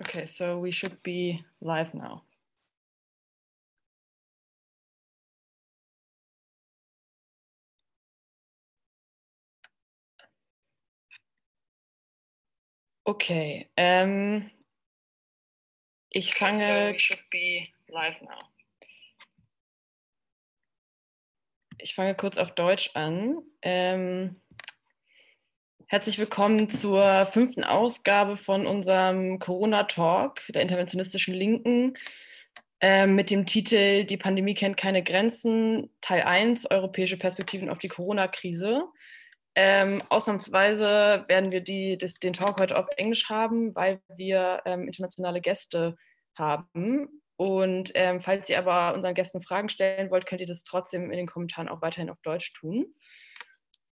Okay, so we should be live now. Okay, ähm, ich fange. Okay, so we should be live now. Ich fange kurz auf Deutsch an. Ähm, herzlich willkommen zur fünften Ausgabe von unserem Corona-Talk der interventionistischen Linken ähm, mit dem Titel Die Pandemie kennt keine Grenzen, Teil 1, Europäische Perspektiven auf die Corona-Krise. Ähm, ausnahmsweise werden wir die, das, den Talk heute auf Englisch haben, weil wir ähm, internationale Gäste haben. Und ähm, falls ihr aber unseren Gästen Fragen stellen wollt, könnt ihr das trotzdem in den Kommentaren auch weiterhin auf Deutsch tun.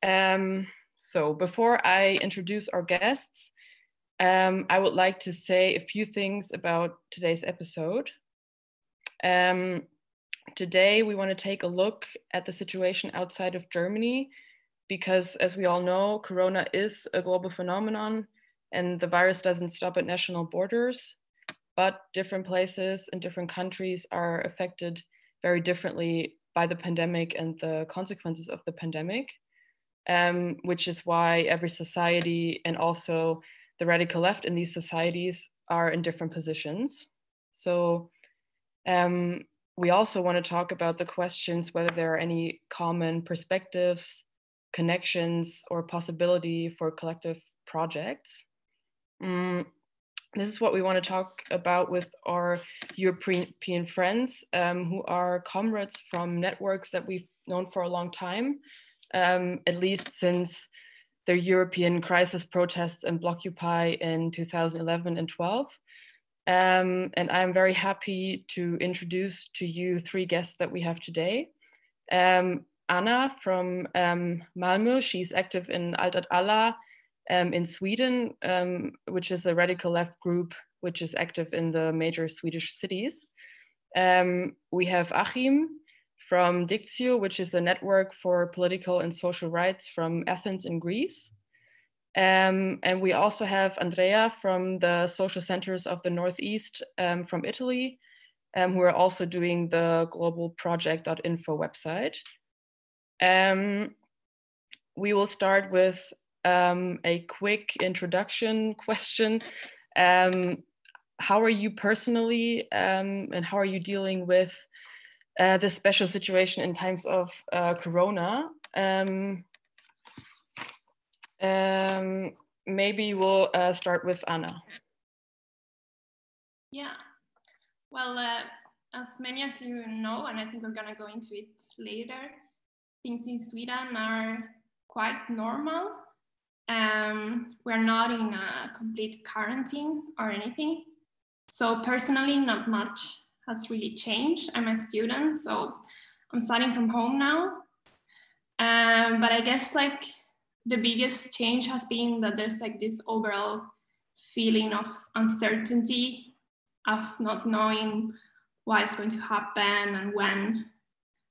Um, so, before I introduce our guests, um, I would like to say a few things about today's episode. Um, today, we want to take a look at the situation outside of Germany because, as we all know, Corona is a global phenomenon and the virus doesn't stop at national borders, but different places and different countries are affected very differently by the pandemic and the consequences of the pandemic, um, which is why every society and also the radical left in these societies are in different positions. So, um, we also want to talk about the questions whether there are any common perspectives connections or possibility for collective projects. Mm, this is what we want to talk about with our European friends um, who are comrades from networks that we've known for a long time, um, at least since the European crisis protests and Blockupy in 2011 and 12. Um, and I'm very happy to introduce to you three guests that we have today. Um, Anna from um, Malmö. She's active in Allt alla um, in Sweden, um, which is a radical left group which is active in the major Swedish cities. Um, we have Achim from Diktio, which is a network for political and social rights from Athens in Greece. Um, and we also have Andrea from the social centers of the Northeast um, from Italy, who are also doing the global project.info website. Um, we will start with um, a quick introduction question. Um, how are you personally um, and how are you dealing with uh, this special situation in times of uh, Corona? Um, um, maybe we'll uh, start with Anna. Yeah, well, uh, as many as you know, and I think we're going to go into it later, things in Sweden are quite normal. Um, we're not in a complete quarantine or anything. So personally, not much has really changed. I'm a student, so I'm studying from home now. Um, but I guess like the biggest change has been that there's like this overall feeling of uncertainty, of not knowing what is going to happen and when.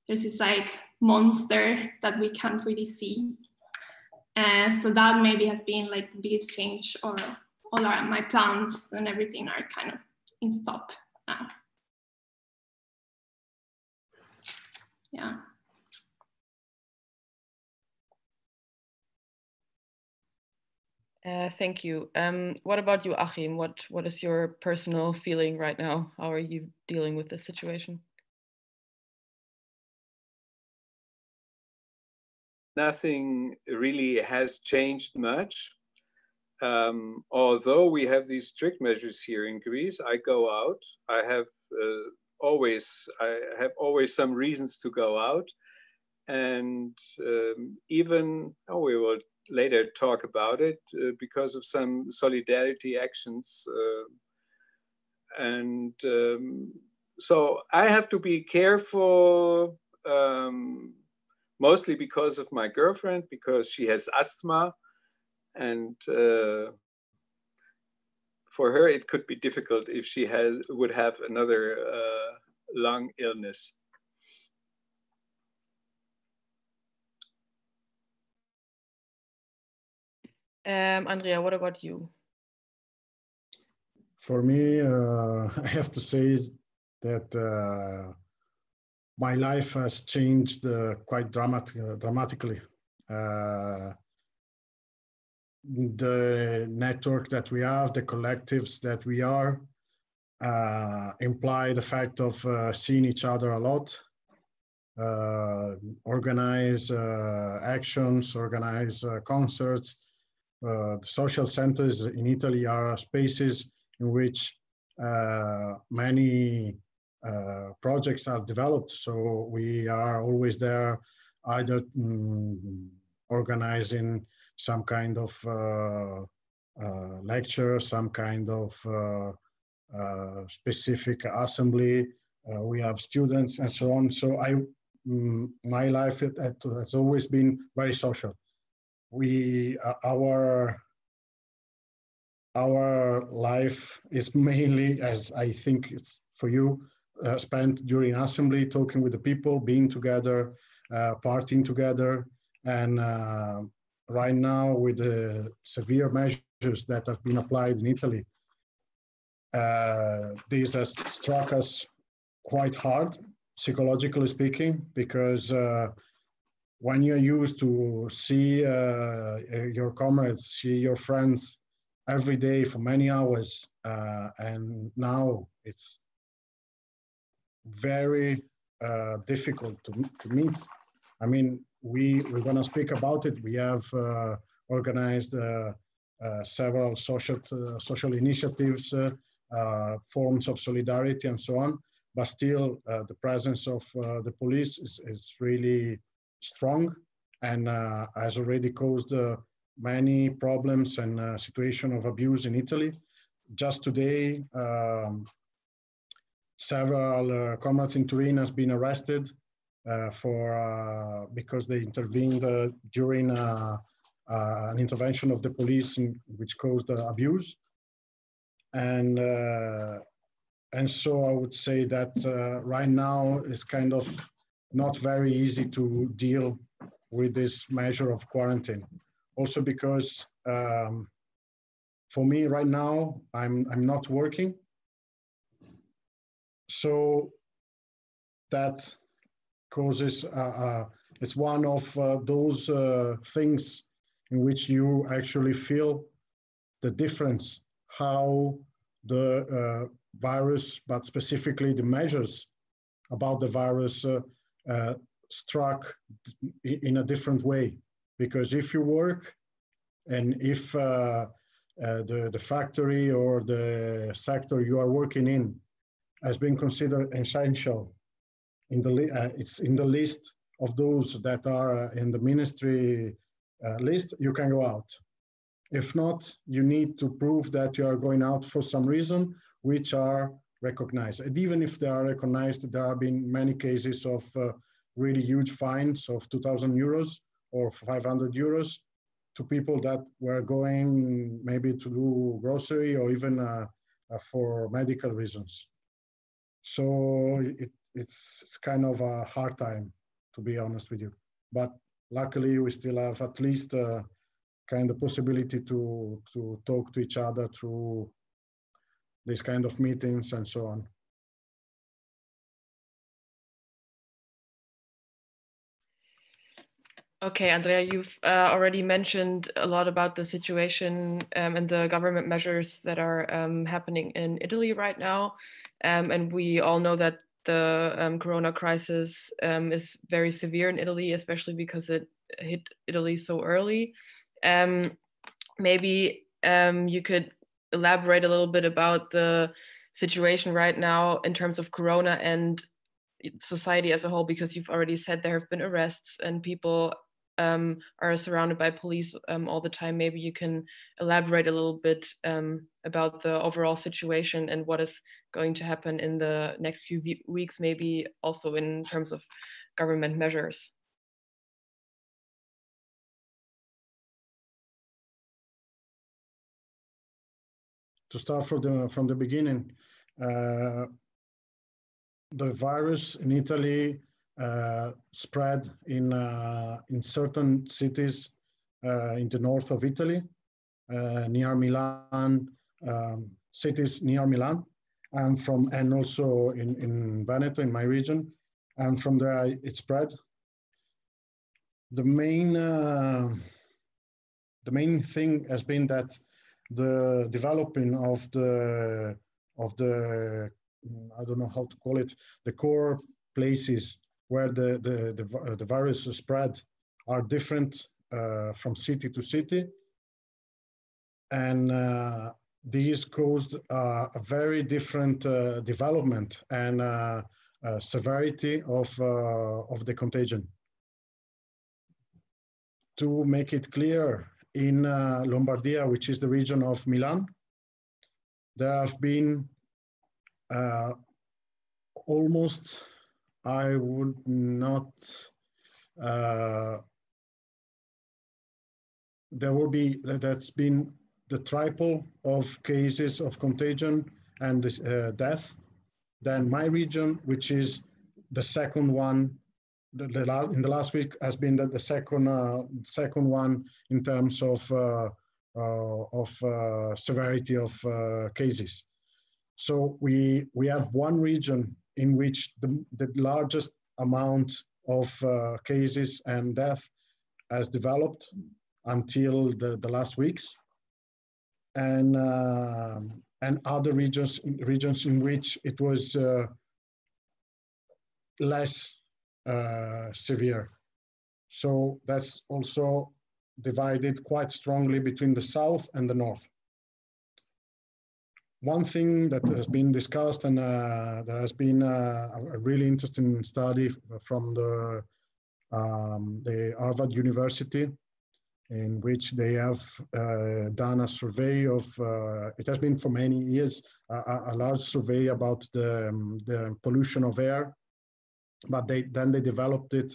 There's this like monster that we can't really see. Uh, so that maybe has been like the biggest change or all our, my plans and everything are kind of in stop now. Yeah. Uh, thank you. Um, what about you, Achim? What what is your personal feeling right now? How are you dealing with this situation? nothing really has changed much. Um, although we have these strict measures here in Greece, I go out. I have uh, always, I have always some reasons to go out, and um, even oh, we will later talk about it uh, because of some solidarity actions, uh, and um, so I have to be careful. Um, mostly because of my girlfriend, because she has asthma. And uh, for her, it could be difficult if she has would have another uh, lung illness. Um, Andrea, what about you? for me, uh, I have to say that uh, my life has changed uh, quite dramatic, uh, dramatically. Uh, the network that we have, the collectives that we are, uh, imply the fact of seeing each other a lot, organize actions, organize concerts. the social centers in Italy are spaces in which uh, many uh, projects are developed. So we are always there, either mm, organizing some kind of uh, uh lecture, some kind of uh, specific assembly. we have students and so on. So I, mm, my life it, it has always been very social. We, our our life is mainly, as I think it's for you, uh, spent during assembly, talking with the people, being together, uh, partying together. And uh, right now, with the severe measures that have been applied in Italy, uh, this has struck us quite hard, psychologically speaking, because uh, when you're used to see uh, your comrades, see your friends every day for many hours, uh, and now it's very uh, difficult to, to meet. I mean, we we're gonna speak about it. We have uh, organized uh, uh, several social social initiatives, forms of solidarity, and so on. But still, the presence of the police is, is really strong and has already caused many problems and uh, situation of abuse in Italy. Just today, um, several uh, comrades in Turin has been arrested uh, for uh, because they intervened uh, during uh, an intervention of the police in, which caused the abuse. And and so I would say that right now it's kind of not very easy to deal with this measure of quarantine also because um, for me right now I'm I'm not working, so that causes uh, uh, it's one of uh, those uh, things in which you actually feel the difference how the uh, virus, but specifically the measures about the virus uh, struck in a different way. Because if you work and if the, the factory or the sector you are working in has been considered essential in the uh, it's in the list of those that are in the ministry uh, list you can go out if not you need to prove that you are going out for some reason which are recognized and even if they are recognized there have been many cases of uh, really huge fines of 2000 euros or 500 euros to people that were going maybe to do grocery or even uh, uh, for medical reasons. So it, it's, it's kind of a hard time, to be honest with you. But luckily, we still have at least uh, kind of possibility to, to talk to each other through these kind of meetings and so on. Okay, Andrea, you've uh, already mentioned a lot about the situation um, and the government measures that are um, happening in Italy right now. Um, and we all know that the um, corona crisis um, is very severe in Italy, especially because it hit Italy so early. Um, maybe you could elaborate a little bit about the situation right now in terms of corona and society as a whole because you've already said there have been arrests and people um, are surrounded by police um, all the time. Maybe you can elaborate a little bit um, about the overall situation and what is going to happen in the next few weeks, maybe also in terms of government measures. To start from the from the beginning, uh, the virus in Italy spread in, uh, in certain cities uh, in the north of Italy, near Milan, um, cities near Milan. and from, and also in, in Veneto, in my region. And from there, it spread. The main, uh, the main thing has been that the developing of the, of the, I don't know how to call it, the core places where the, the, the, the virus spread are different uh, from city to city. And uh, these caused uh, a very different uh, development and uh, uh, severity of, of the contagion. To make it clear, in Lombardia, which is the region of Milan, there have been almost, I would not uh, there will be that's been the triple of cases of contagion and uh, death. Then my region which is the second one the, the last, in the last week has been the, the second uh, second one in terms of uh, uh of uh, severity of cases. So we we have one region in which the, the largest amount of cases and death has developed until the, the last weeks, and uh, and other regions regions in which it was uh, less uh, severe. So that's also divided quite strongly between the south and the north. One thing that has been discussed and uh, there has been uh, a really interesting study from the um, the Harvard University in which they have uh, done a survey of, uh, it has been for many years, a, a large survey about the, um, the pollution of air, but they, then they developed it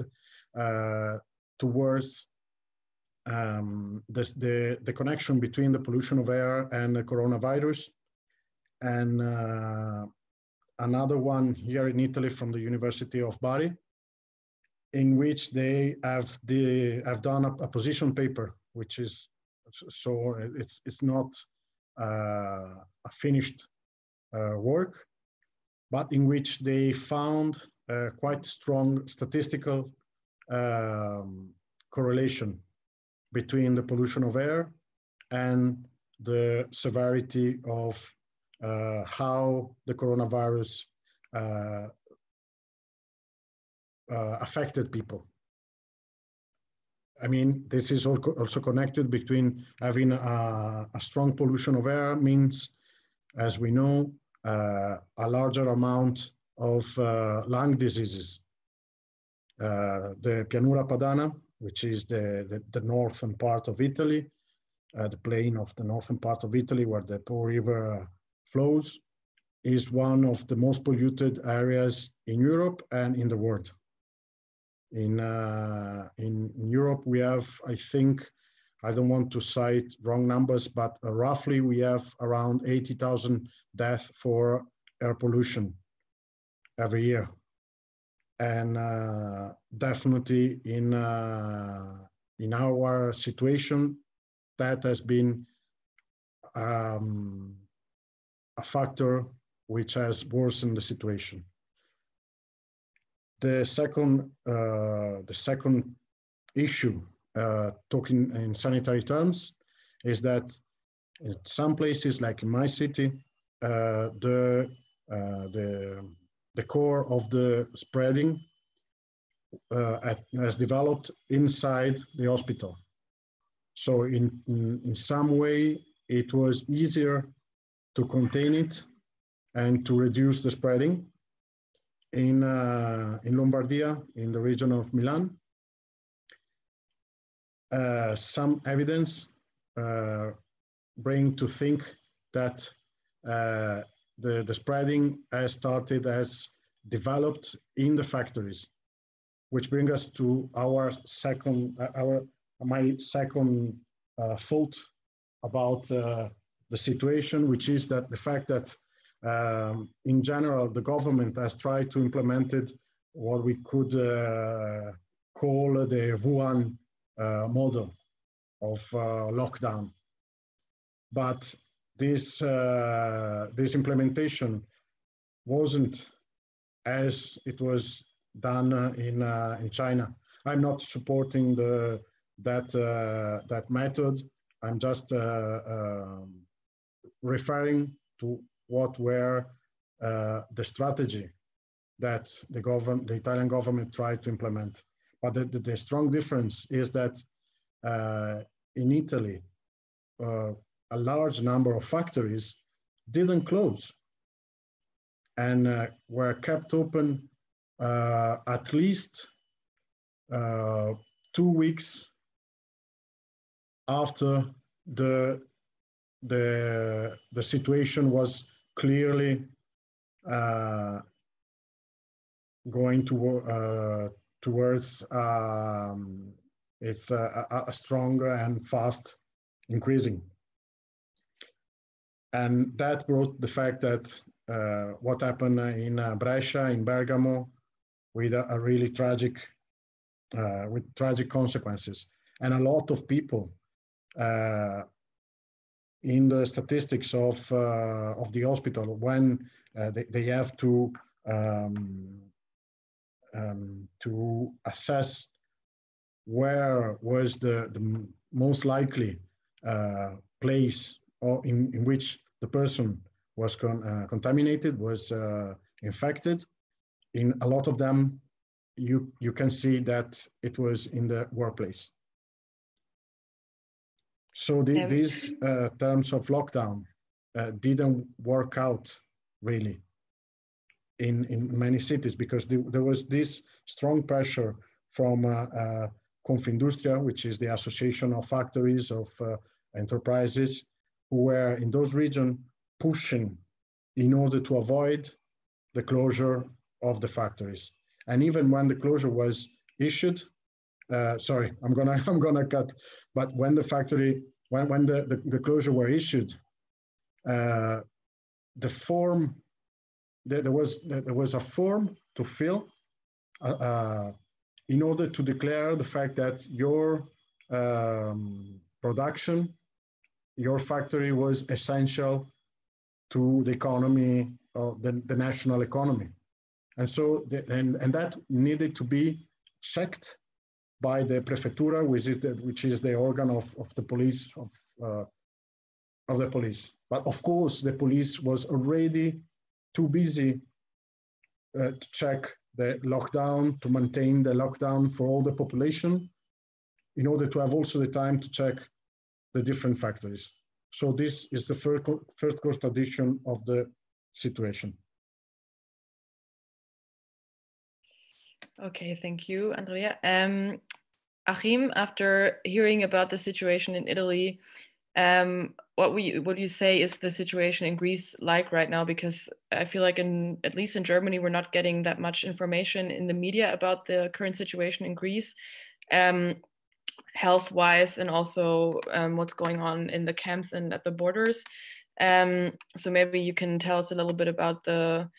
uh, towards um, this, the, the connection between the pollution of air and the coronavirus. And uh, another one here in Italy from the University of Bari, in which they have the have done a, a position paper, which is so it's it's not uh, a finished uh, work, but in which they found quite strong statistical um, correlation between the pollution of air and the severity of how the coronavirus uh, uh, affected people. I mean, this is also connected between having a, a strong pollution of air means, as we know, uh, a larger amount of uh, lung diseases. Uh, the Pianura Padana, which is the, the, the northern part of Italy, uh, the plain of the northern part of Italy where the Po River flows, is one of the most polluted areas in Europe and in the world. In, uh, in, Europe, we have, I think, I don't want to cite wrong numbers, but uh, roughly we have around 80,000 deaths for air pollution every year. And uh, definitely in, uh, in our situation, that has been um, a factor which has worsened the situation. The second, uh, the second issue, uh, talking in sanitary terms, is that in some places, like in my city, uh, the uh, the the core of the spreading uh, at, has developed inside the hospital. So in, in, in some way, it was easier to contain it and to reduce the spreading in, uh, in Lombardia, in the region of Milan. Uh, some evidence uh, bring to think that uh, the, the spreading has started as developed in the factories, which brings us to our second, uh, our my second uh, thought about the situation, which is that the fact that um, in general, the government has tried to implement it, what we could uh, call the Wuhan uh, model of uh, lockdown. But this uh, this implementation wasn't as it was done uh, in in China. I'm not supporting the that that method. I'm just um, referring to what were uh, the strategy that the government, the Italian government, tried to implement. But the, the, the strong difference is that in Italy, a large number of factories didn't close and uh, were kept open uh, at least uh, two weeks after the the the situation was clearly uh, going to uh, towards um, it's a, a, stronger and fast increasing. And that brought the fact that uh, what happened in uh, Brescia, in Bergamo, with a, a really tragic, uh, with tragic consequences, and a lot of people uh, in the statistics of uh, of the hospital when uh, they, they have to um, um, to assess where was the, the most likely place or in, in which the person was con uh, contaminated, was uh, infected. In a lot of them, you, you can see that it was in the workplace. So the, these uh, terms of lockdown uh, didn't work out really in, in many cities because the, there was this strong pressure from uh, uh, Confindustria, which is the association of factories, of uh, enterprises, who were in those regions pushing in order to avoid the closure of the factories. And even when the closure was issued, uh, sorry, I'm gonna I'm gonna cut. But when the factory when when the the, the closure were issued, uh, the form there, there, was there was a form to fill uh, uh in order to declare the fact that your um, production your factory was essential to the economy, of the, the national economy. And so, the, and, and that needed to be checked by the prefectura, which is the, which is the organ of, of the police, of, uh, of the police. But of course, the police was already too busy uh, to check the lockdown, to maintain the lockdown for all the population, in order to have also the time to check the different factories. So this is the first, first constatation of the situation. Okay, thank you, Andrea. Um, Achim, after hearing about the situation in Italy, um, what we what do you say is the situation in Greece like right now? Because I feel like in at least in Germany, we're not getting that much information in the media about the current situation in Greece. Um, health wise and also um, what's going on in the camps and at the borders. Um, so maybe you can tell us a little bit about the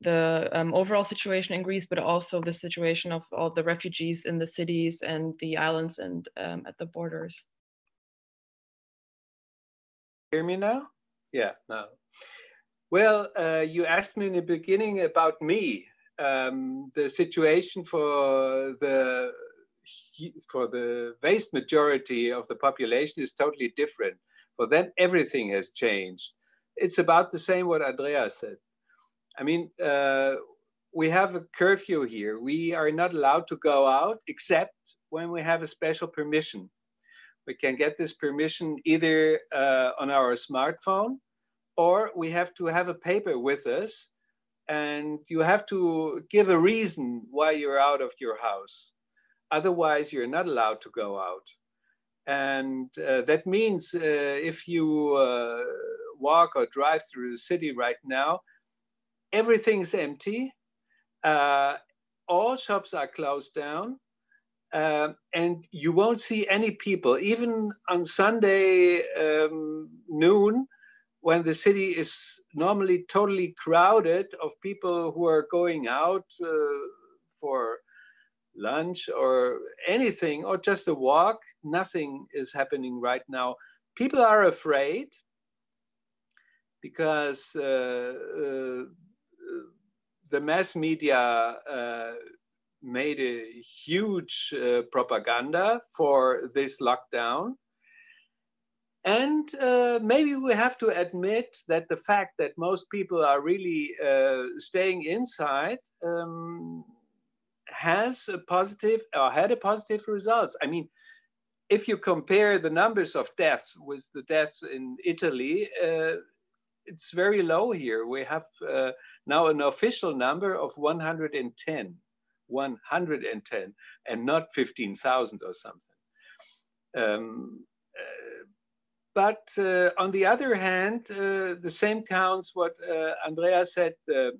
the um, overall situation in Greece, but also the situation of all the refugees in the cities and the islands and um, at the borders. Hear me now? Yeah, now. Well, uh, you asked me in the beginning about me, um, the situation for the for the vast majority of the population is totally different. For them, everything has changed. It's about the same what Andrea said. I mean, uh, we have a curfew here. We are not allowed to go out except when we have a special permission. We can get this permission either uh, on our smartphone or we have to have a paper with us and you have to give a reason why you're out of your house. Otherwise, you're not allowed to go out. And uh, that means uh, if you uh, walk or drive through the city right now, everything's empty. Uh, all shops are closed down. Uh, and you won't see any people, even on Sunday um, noon, when the city is normally totally crowded of people who are going out uh, for lunch or anything or just a walk nothing is happening right now people are afraid because uh, uh, the mass media uh, made a huge uh, propaganda for this lockdown. And uh, maybe we have to admit that the fact that most people are really uh, staying inside um, has a positive or had a positive results. I mean, if you compare the numbers of deaths with the deaths in Italy, uh, it's very low here. We have uh, now an official number of 110, 110, and not 15,000 or something. Um, uh, but uh, on the other hand, uh, the same counts what uh, Andrea said, the,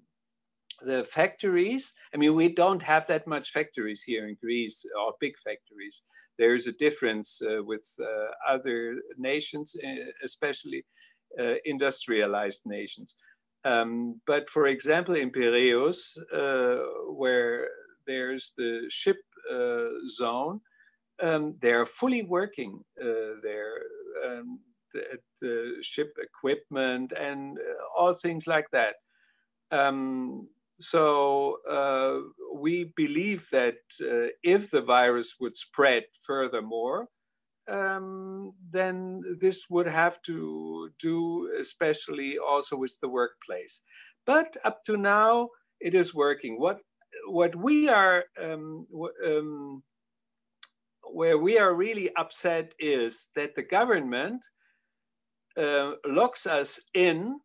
factories. I mean, we don't have that much factories here in Greece or big factories. There's a difference uh, with other nations, especially uh, industrialized nations. Um, but for example, in Piraeus, uh, where there's the ship uh, zone, um, they're fully working. they're um, the ship equipment and all things like that. Um, so uh, we believe that uh, if the virus would spread furthermore, um, then this would have to do, especially also with the workplace. But up to now, it is working. What what we are um, um, where we are really upset is that the government uh, locks us in,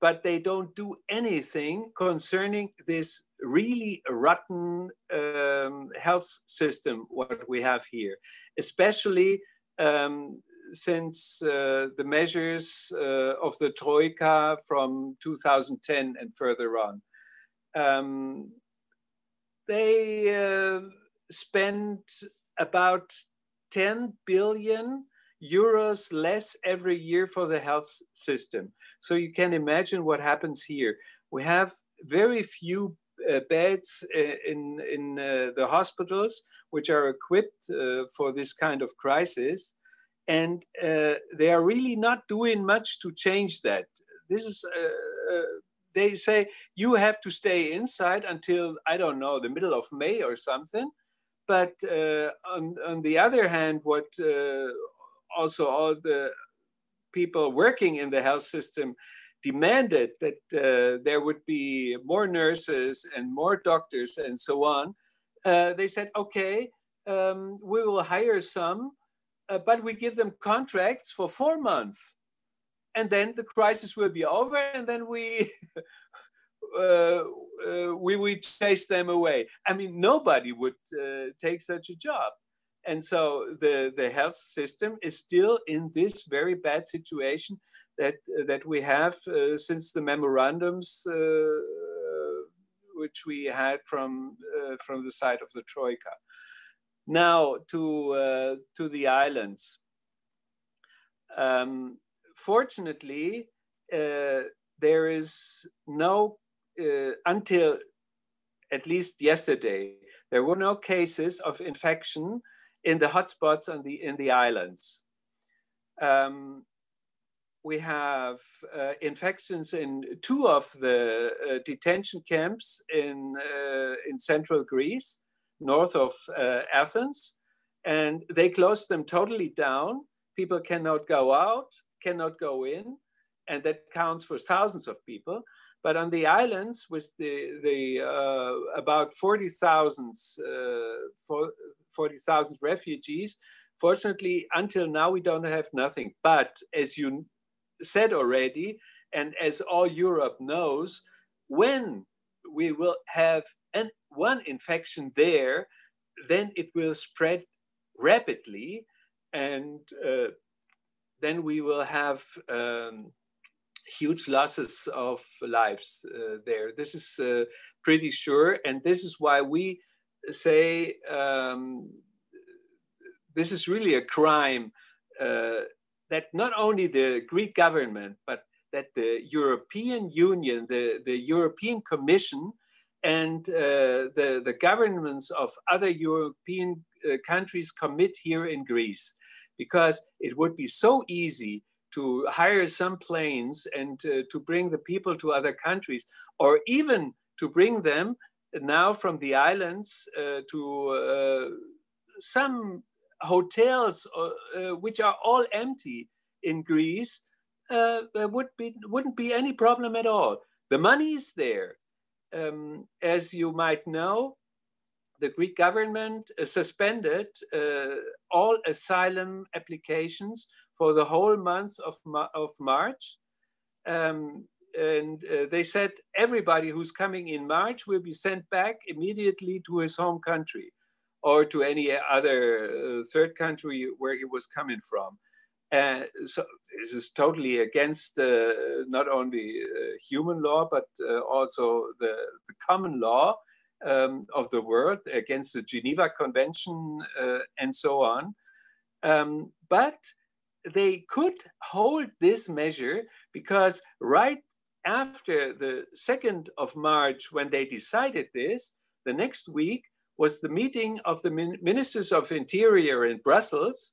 but they don't do anything concerning this really rotten um, health system what we have here, especially um, since uh, the measures uh, of the Troika from 2010 and further on. Um, they uh, spend about 10 billion euros less every year for the health system. So you can imagine what happens here. We have very few beds uh, in, in uh, the hospitals which are equipped for this kind of crisis. And they are really not doing much to change that. This is they say you have to stay inside until I don't know the middle of May or something. But uh, on, on the other hand, what uh, also all the people working in the health system demanded that uh, there would be more nurses and more doctors and so on, uh, they said, okay, um, we will hire some, uh, but we give them contracts for four months. And then the crisis will be over, and then we uh, uh, we we chase them away. I mean, nobody would uh, take such a job and so the the health system is still in this very bad situation that that we have uh, since the memorandums uh, which we had from uh, from the side of the troika. Now to to the islands. Um, fortunately, there is no until at least yesterday there were no cases of infection in the hotspots on the in the islands. Um, we have uh, infections in two of the uh, detention camps in uh, in central Greece, north of uh, Athens, and they closed them totally down. People cannot go out, cannot go in, and that counts for thousands of people. But on the islands, with the, the uh, about 40,000 uh, 40, refugees, fortunately, until now, we don't have nothing. But as you said already, and as all Europe knows, when we will have an, one infection there, then it will spread rapidly, and uh, then we will have um, huge losses of lives uh, there. This is uh, pretty sure, and this is why we say um, this is really a crime uh, that not only the Greek government, but that the European Union, the, the European Commission, and uh, the, the governments of other European uh, countries commit here in Greece. Because it would be so easy to hire some planes and uh, to bring the people to other countries, or even to bring them now from the islands uh, to uh, some hotels uh, which are all empty in Greece, there would be wouldn't be any problem at all. The money is there. Um, as you might know, the Greek government uh, suspended uh, all asylum applications for the whole month of, of March. Um, and uh, they said everybody who's coming in March will be sent back immediately to his home country or to any other uh, third country where he was coming from. Uh, so this is totally against uh, not only uh, human law but uh, also the, the, common law um, of the world, against the Geneva Convention, and so on. Um, but they could hold this measure because right after the 2nd of March, when they decided this, the next week was the meeting of the ministers of interior in Brussels.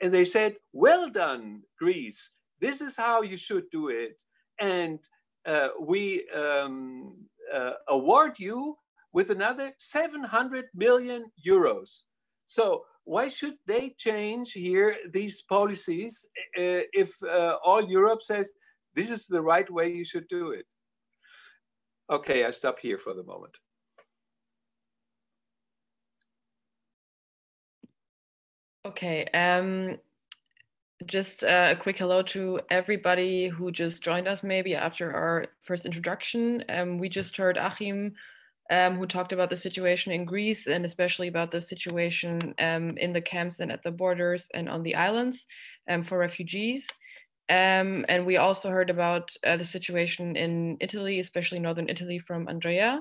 And they said, well done, Greece. This is how you should do it. And uh, we um, uh, award you with another 700 million euros. So why should they change here these policies uh, if uh, all Europe says this is the right way you should do it? Okay, I stop here for the moment. Okay, um, just uh, a quick hello to everybody who just joined us maybe after our first introduction. Um, we just heard Achim um, who talked about the situation in Greece and especially about the situation um, in the camps and at the borders and on the islands um, for refugees. Um, and we also heard about uh, the situation in Italy, especially northern Italy, from Andrea.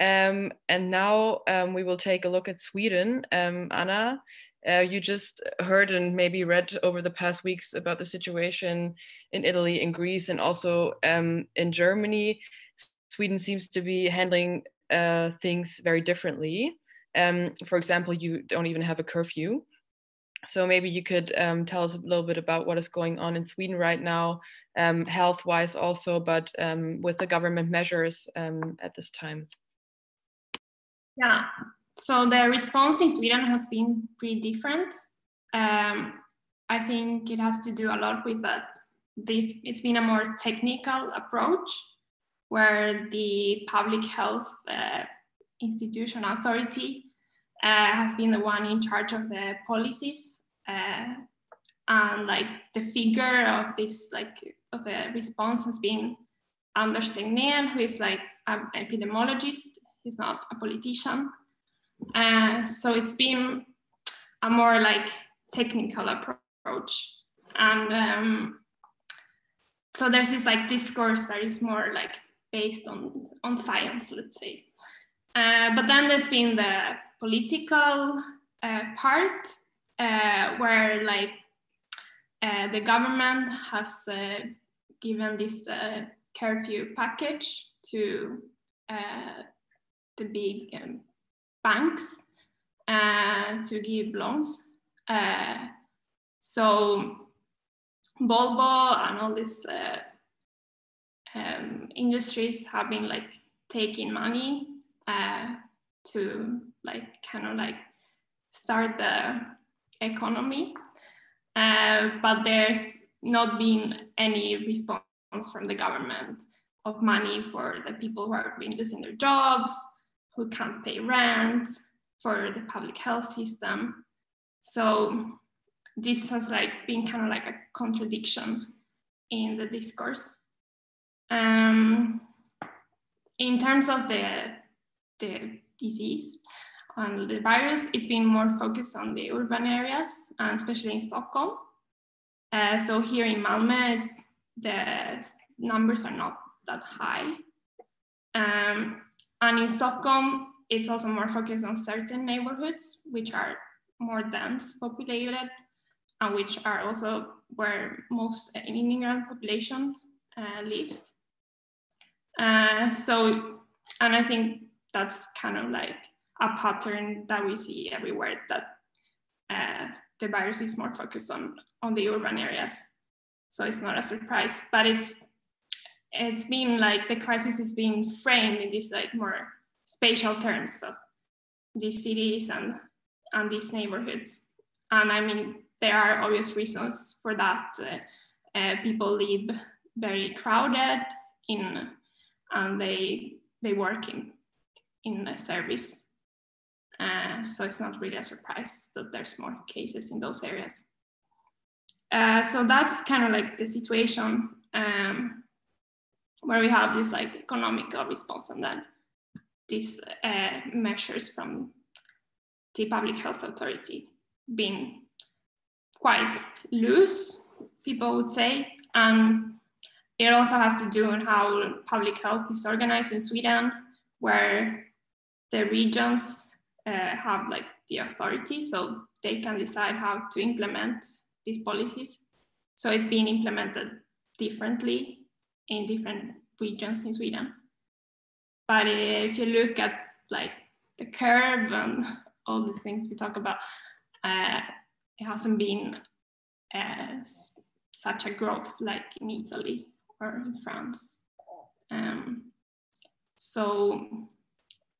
Um, and now we will take a look at Sweden. Anna, uh, you just heard and maybe read over the past weeks about the situation in Italy, in Greece, and also in Germany. Sweden seems to be handling uh, things very differently. Um, for example, you don't even have a curfew. So maybe you could um, tell us a little bit about what is going on in Sweden right now, um, health-wise also, but um, with the government measures um, at this time. Yeah, so the response in Sweden has been pretty different. Um, I think it has to do a lot with that. This it's been a more technical approach where the public health uh, institution authority uh, has been the one in charge of the policies uh, and like the figure of this like of the response has been Anders Tegnell, who is like an epidemiologist. He's not a politician. Uh, so it's been a more like technical approach. And um, so there's this like discourse that is more like based on, on science, let's say. Uh, but then there's been the political uh, part uh, where like uh, the government has uh, given this curfew package to the big um, banks to give loans. so Volvo and all these um, industries have been like taking money uh, to like kind of like start the economy, uh, but there's not been any response from the government of money for the people who are been losing their jobs, who can't pay rent, for the public health system. So this has like been kind of like a contradiction in the discourse. Um, in terms of the, the disease and the virus, it's been more focused on the urban areas, and especially in Stockholm. Uh, so here in Malmö, the numbers are not that high. Um, and in Stockholm, it's also more focused on certain neighborhoods, which are more dense populated, and which are also where most immigrant population uh, lives. Uh, so, and I think that's kind of like a pattern that we see everywhere that uh, the virus is more focused on, on the urban areas. so it's not a surprise. But it's it's been like the crisis is being framed in these like more spatial terms of these cities and and these neighborhoods. And I mean, there are obvious reasons for that. Uh, uh, people live very crowded in, and they they work in in a service. Uh, so it's not really a surprise that there's more cases in those areas. Uh, so that's kind of like the situation um, where we have this like economical response and then these uh, measures from the public health authority being quite loose, people would say. And it also has to do with how public health is organized in Sweden, where the regions uh, have like the authority, so they can decide how to implement these policies. So it's being implemented differently in different regions in Sweden. But if you look at like the curve and all these things we talk about, uh, it hasn't been uh, such a growth like in Italy or in France. Um, so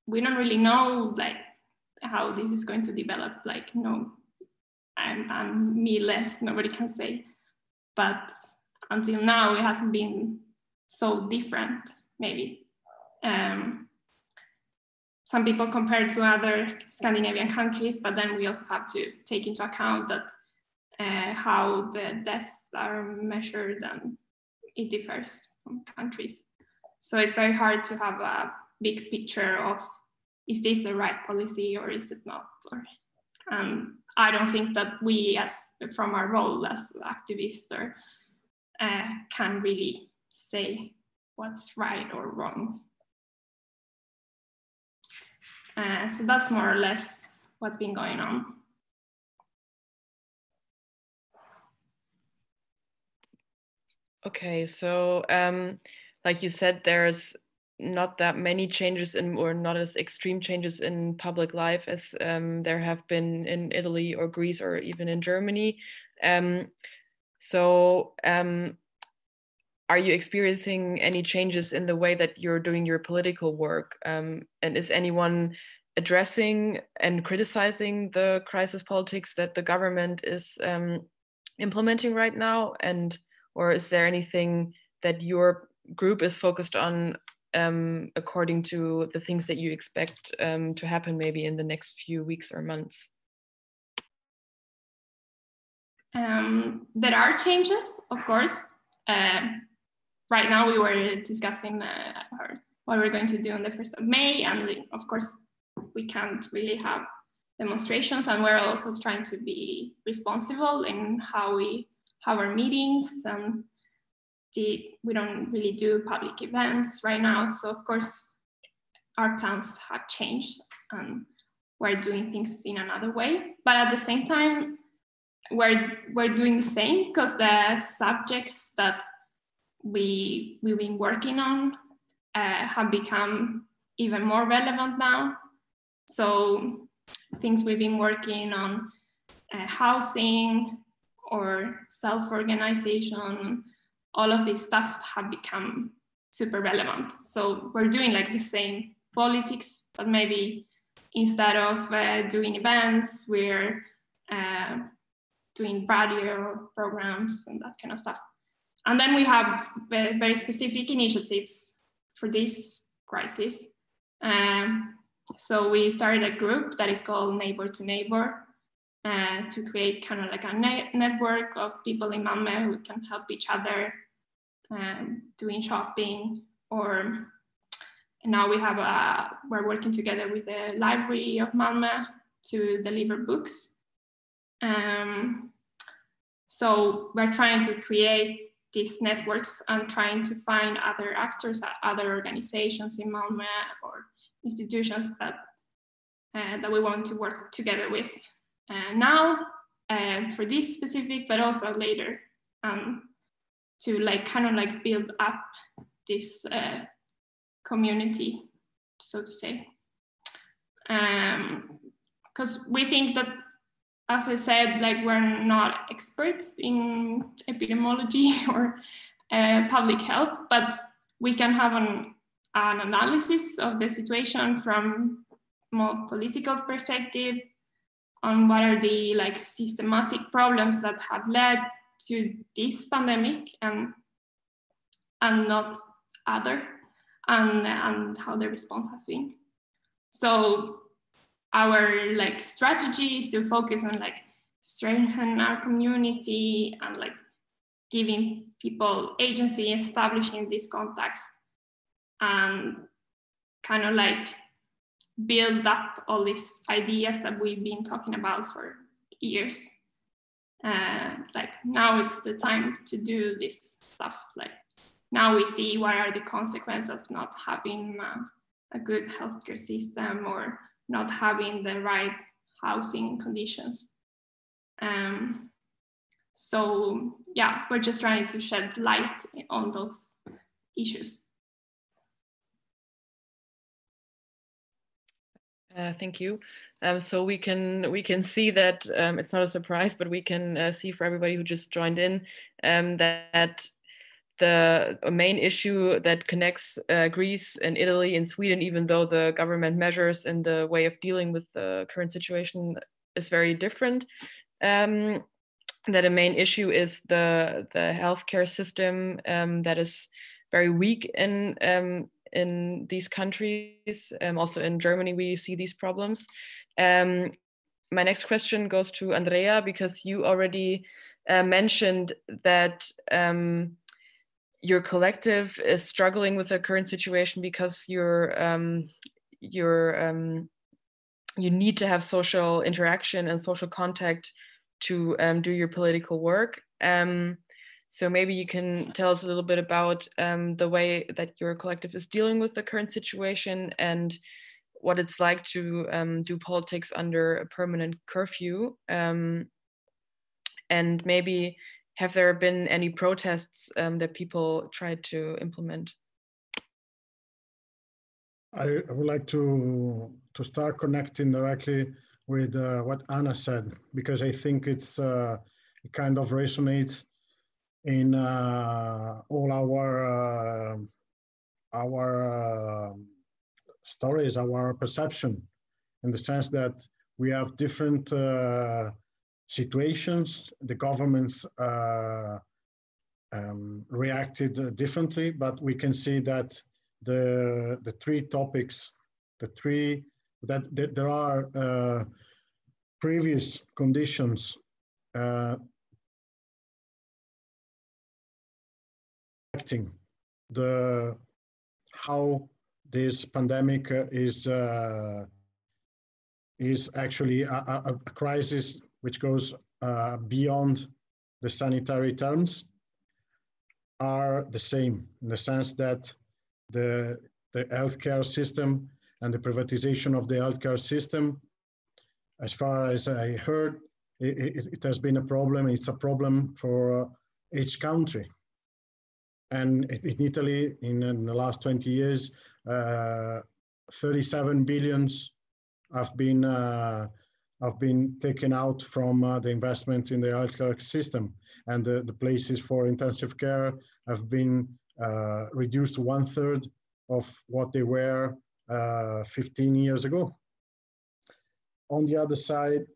we don't really know like how this is going to develop. Like no, and, and me less, nobody can say. But until now, it hasn't been so different. Maybe. Um, some people compare to other Scandinavian countries, but then we also have to take into account that uh, how the deaths are measured and it differs from countries. So it's very hard to have a big picture of is this the right policy or is it not? Or, um, I don't think that we, as from our role as activists, or, uh, can really say what's right or wrong. Uh, so that's more or less what's been going on. Okay, so um, like you said, there's not that many changes in, or not as extreme changes in public life as um, there have been in Italy or Greece or even in Germany. Um, so, um, are you experiencing any changes in the way that you're doing your political work? Um, and is anyone addressing and criticizing the crisis politics that the government is um, implementing right now? And or is there anything that your group is focused on um, according to the things that you expect um, to happen maybe in the next few weeks or months? Um, there are changes, of course. Uh, right now, we were discussing uh, what we're going to do on the 1st of May, and of course, we can't really have demonstrations, and we're also trying to be responsible in how we have our meetings and the, we don't really do public events right now. So of course, our plans have changed and we're doing things in another way. But at the same time, we're, we're doing the same because the subjects that we, we've been working on uh, have become even more relevant now. So things we've been working on, uh, housing or self-organization, all of this stuff have become super relevant. So we're doing like the same politics, but maybe instead of uh, doing events, we're uh, doing radio programs and that kind of stuff. And then we have very specific initiatives for this crisis. Um, so we started a group that is called Neighbor to Neighbor uh, to create kind of like a ne network of people in Malmö who can help each other um, doing shopping or now we have a, we're working together with the library of Malmö to deliver books. Um, so we're trying to create these networks and trying to find other actors, other organizations in Malmö or institutions that uh, that we want to work together with uh, now uh, for this specific, but also later. Um, to like kind of like build up this uh, community, so to say. Because um, we think that as I said, like we're not experts in epidemiology or uh, public health, but we can have an, an analysis of the situation from more political perspective on what are the like systematic problems that have led to this pandemic and and not other and and how the response has been. So our like strategy is to focus on like strengthen our community and like giving people agency establishing these contacts and kind of like build up all these ideas that we've been talking about for years. Uh, like now it's the time to do this stuff like now we see what are the consequences of not having uh, a good healthcare system or not having the right housing conditions um, so yeah we're just trying to shed light on those issues Uh, thank you. Um, so we can we can see that um, it's not a surprise, but we can uh, see for everybody who just joined in um, that the main issue that connects uh, Greece and Italy and Sweden, even though the government measures and the way of dealing with the current situation is very different. Um, that a main issue is the the healthcare system um, that is very weak in um, in these countries. Um, also in Germany, we see these problems. Um, my next question goes to Andrea because you already uh, mentioned that um, your collective is struggling with the current situation because you're um, you're um, you need to have social interaction and social contact to um, do your political work. Um, so maybe you can tell us a little bit about um, the way that your collective is dealing with the current situation and what it's like to um, do politics under a permanent curfew. And maybe have there been any protests um, that people tried to implement? I, would like to to start connecting directly with uh, what Anna said because I think it's uh, it kind of resonates in uh, all our uh, our uh, stories, our perception, in the sense that we have different uh, situations. The governments uh, um, reacted differently, but we can see that the the three topics, the three that, that there are uh, previous conditions affecting the how this pandemic is uh, is actually a, a, crisis which goes uh, beyond the sanitary terms are the same in the sense that the the healthcare system and the privatization of the healthcare system, as far as I heard, it, it, it has been a problem. It's a problem for each country. And in Italy, in, in the last 20 years, uh, 37 billions have been uh, have been taken out from uh, the investment in the healthcare system, and the, the places for intensive care have been uh, reduced to one third of what they were uh, 15 years ago. On the other side,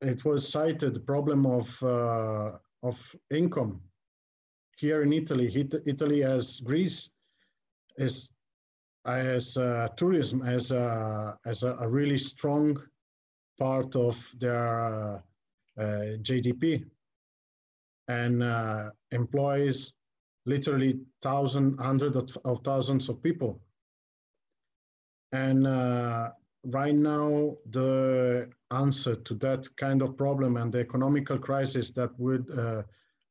it was cited the problem of uh, of income here in Italy, Italy as Greece is as uh, tourism as a, as a, a, really strong part of their uh, uh, GDP and uh, employs literally thousands, hundreds of, of, thousands of people. And uh, right now, the answer to that kind of problem and the economical crisis that would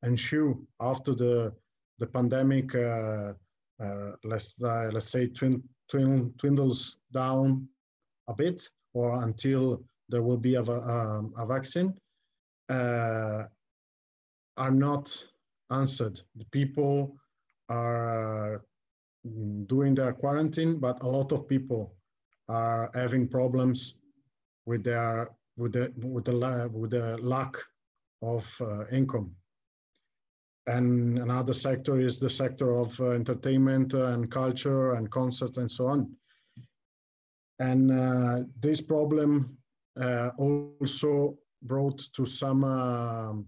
ensue after the the pandemic, uh, uh, let's uh, let's say twin, twin, dwindles down a bit, or until there will be a, um, a vaccine, are not answered. The people are doing their quarantine, but a lot of people are having problems with their with the with the with the lack of uh, income. And another sector is the sector of uh, entertainment and culture and concert and so on. And uh, this problem uh, also brought to some um,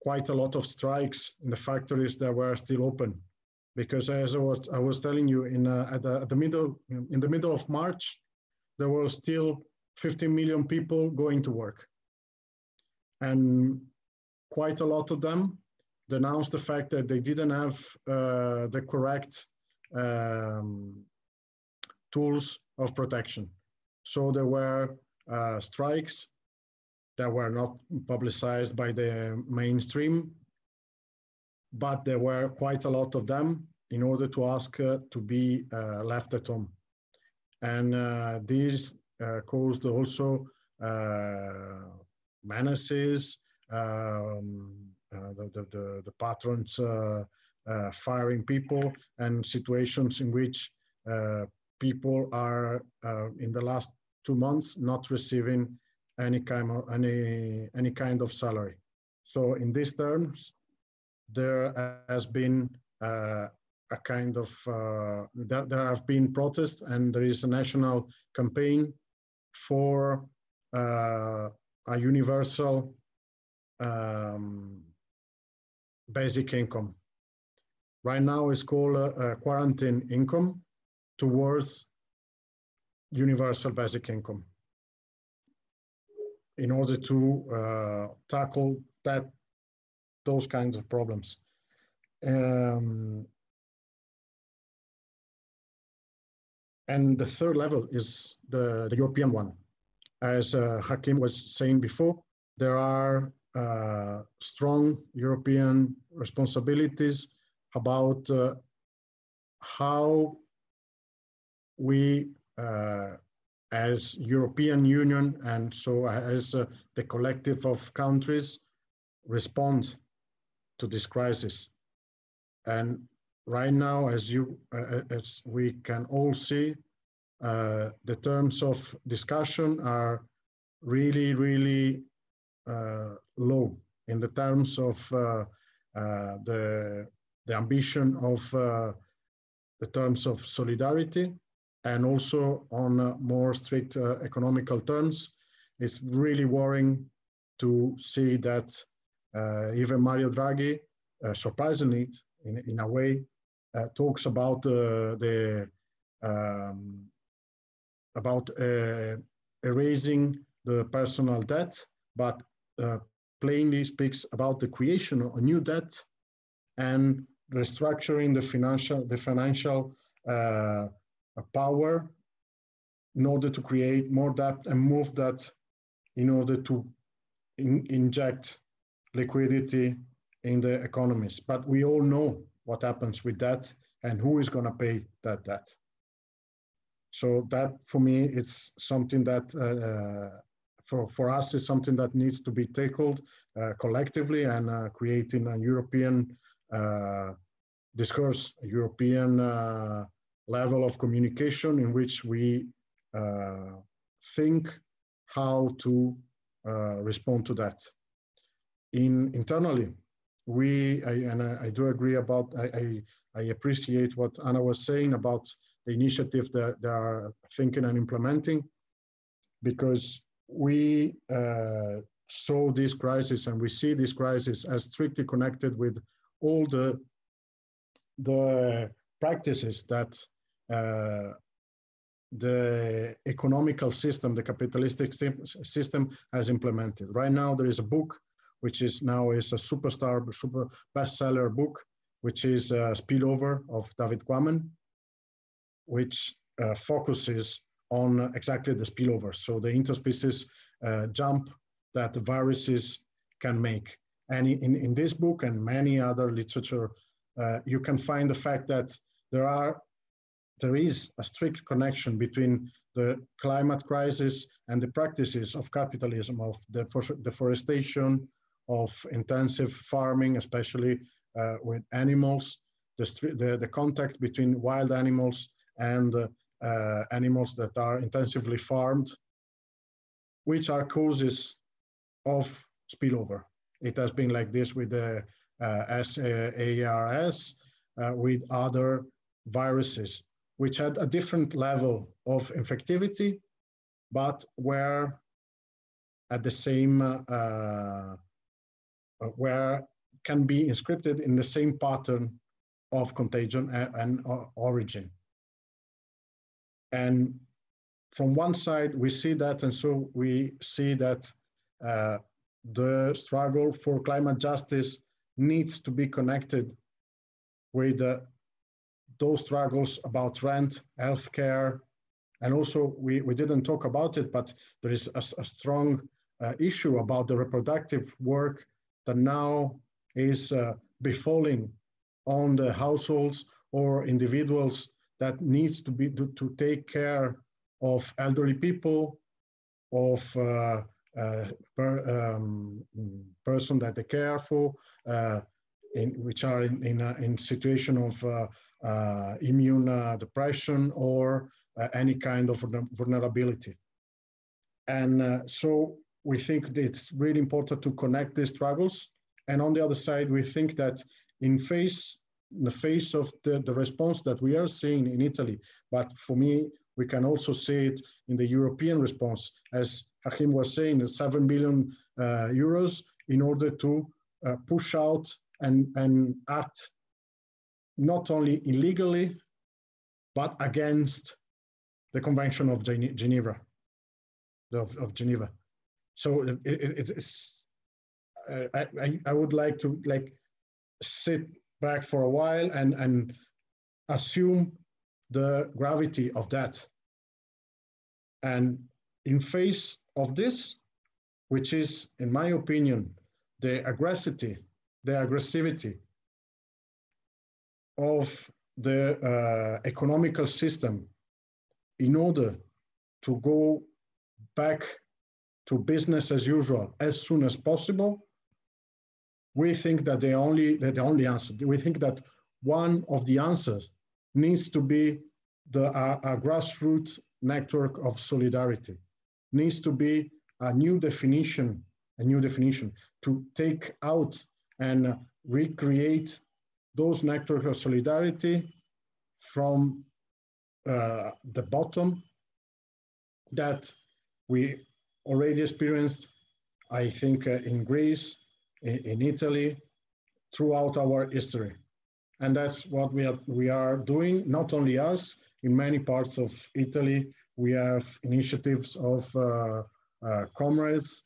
quite a lot of strikes in the factories that were still open. Because as I was, I was telling you in uh, at, the, at the middle in the middle of March there were still 15 million people going to work. And quite a lot of them denounced the fact that they didn't have uh, the correct um, tools of protection. So there were uh, strikes that were not publicized by the mainstream, but there were quite a lot of them in order to ask uh, to be uh, left at home. And uh, these uh, caused also uh, menaces, um, the, the, the, the, patrons firing people, and situations in which people are in the last two months not receiving any kind of any any kind of salary. So in these terms, there has been uh, a kind of uh, there, there have been protests and there is a national campaign for uh, a universal um, basic income. Right now, it's called a quarantine income towards universal basic income in order to uh, tackle that those kinds of problems. Um, and the third level is the, the European one. As uh, Achim was saying before, there are uh, strong European responsibilities about uh, how we as European Union and so as uh, the collective of countries respond to this crisis. And right now, as you uh, as we can all see, uh, the terms of discussion are really, really uh, low in the terms of uh, uh, the the ambition of the terms of solidarity and also on uh, more strict uh, economical terms. It's really worrying to see that uh, even Mario Draghi, surprisingly, in, in a way, talks about the um, about erasing the personal debt, but plainly speaks about the creation of a new debt and restructuring the financial the financial uh, power in order to create more debt and move that in order to in, inject liquidity in the economies. But we all know what happens with that and who is going to pay that debt. So that for me, it's something that uh, for, for us is something that needs to be tackled uh, collectively and uh, creating a European uh, discourse, a European uh, level of communication in which we uh, think how to uh, respond to that. In internally, we I, and I, I, do agree about I, I, I appreciate what Anna was saying about the initiative that they are thinking and implementing, because we uh, saw this crisis and we see this crisis as strictly connected with all the the practices that uh, the economical system, the capitalistic system has implemented. Right now, there is a book which is now is a superstar, super bestseller book, which is a Spillover of David Quammen, which uh, focuses on exactly the spillover. So the interspecies uh, jump that viruses can make. And in, in this book and many other literature, uh, you can find the fact that there are there is a strict connection between the climate crisis and the practices of capitalism, of deforestation, of intensive farming, especially uh, with animals, the, the, the, contact between wild animals and uh, animals that are intensively farmed, which are causes of spillover. It has been like this with the uh, SARS, uh, with other viruses, which had a different level of infectivity, but were at the same, uh, uh, where can be inscripted in the same pattern of contagion and, and origin. And from one side, we see that, and so we see that uh, the struggle for climate justice needs to be connected with uh, those struggles about rent, healthcare, and also we, we didn't talk about it, but there is a, a strong uh, issue about the reproductive work that now is uh, befalling on the households or individuals that needs to be to, to take care of elderly people, of uh, uh, per, um, person that they care for, uh, in, which are in, in, a, in situation of uh, immune uh, depression or any kind of vulnerability. And so we think it's really important to connect these struggles. And on the other side, we think that in face in the face of the, the response that we are seeing in Italy, but for me, we can also see it in the European response, as Achim was saying, 7 billion uh, euros in order to uh, push out and, and act not only illegally, but against the Convention of Geneva, of, of Geneva. So it, it, it's, uh, I, I would like to like sit back for a while and, and assume the gravity of that. And in face of this, which is, in my opinion, the aggressivity, the aggressivity of the uh, economical system in order to go back to business as usual as soon as possible, we think that the only that the only answer we think that one of the answers needs to be the a grassroots network of solidarity. Needs to be a new definition a new definition to take out and recreate those networks of solidarity from uh, the bottom that we already experienced i think uh, in greece in, in Italy throughout our history. And that's what we are, we are doing, not only us, in many parts of Italy, we have initiatives of uh, uh, comrades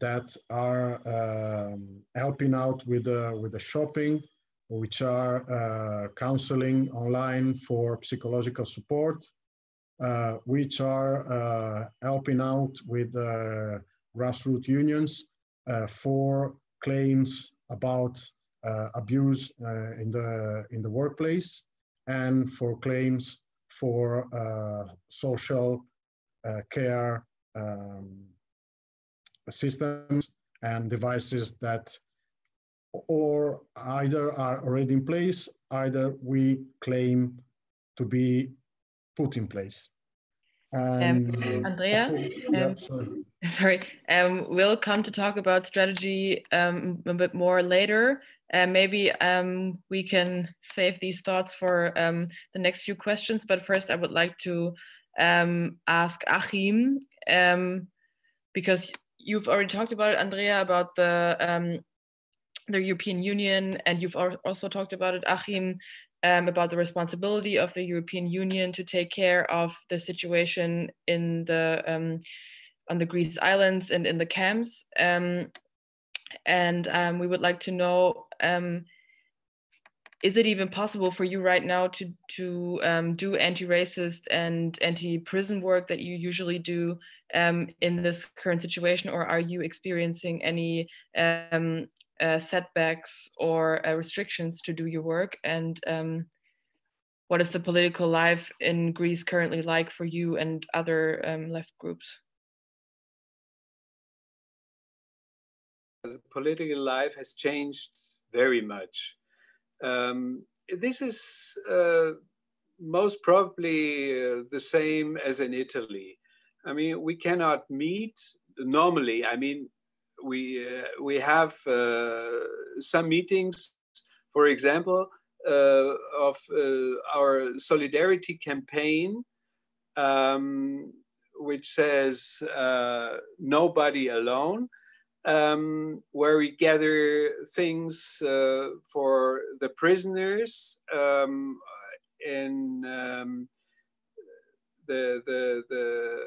that are um, helping out with, uh, with the shopping, which are uh, counseling online for psychological support, uh, which are uh, helping out with grassroots unions for claims about abuse in the in the workplace and for claims for uh, social uh, care um, systems and devices that or either are already in place, either we claim to be put in place. Um, Andrea, yeah, um, sorry, sorry. Um, we'll come to talk about strategy um, a bit more later. Uh, maybe um, we can save these thoughts for um, the next few questions. But first, I would like to ask Achim, because you've already talked about it, Andrea, about the the European Union, and you've also talked about it, Achim, um, about the responsibility of the European Union to take care of the situation in the um, on the Greece islands and in the camps. Um, and um, we would like to know: um, Is it even possible for you right now to to um, do anti-racist and anti-prison work that you usually do in this current situation, or are you experiencing any uh, setbacks or uh, restrictions to do your work and um, what is the political life in Greece currently like for you and other um, left groups? The political life has changed very much. Um, this is uh, most probably uh, the same as in Italy. I mean, we cannot meet normally, I mean, we uh, we have uh, some meetings, for example, uh, of uh, our solidarity campaign, um, which says "Nobody Alone." Um, where we gather things uh, for the prisoners um, in um, the, the, the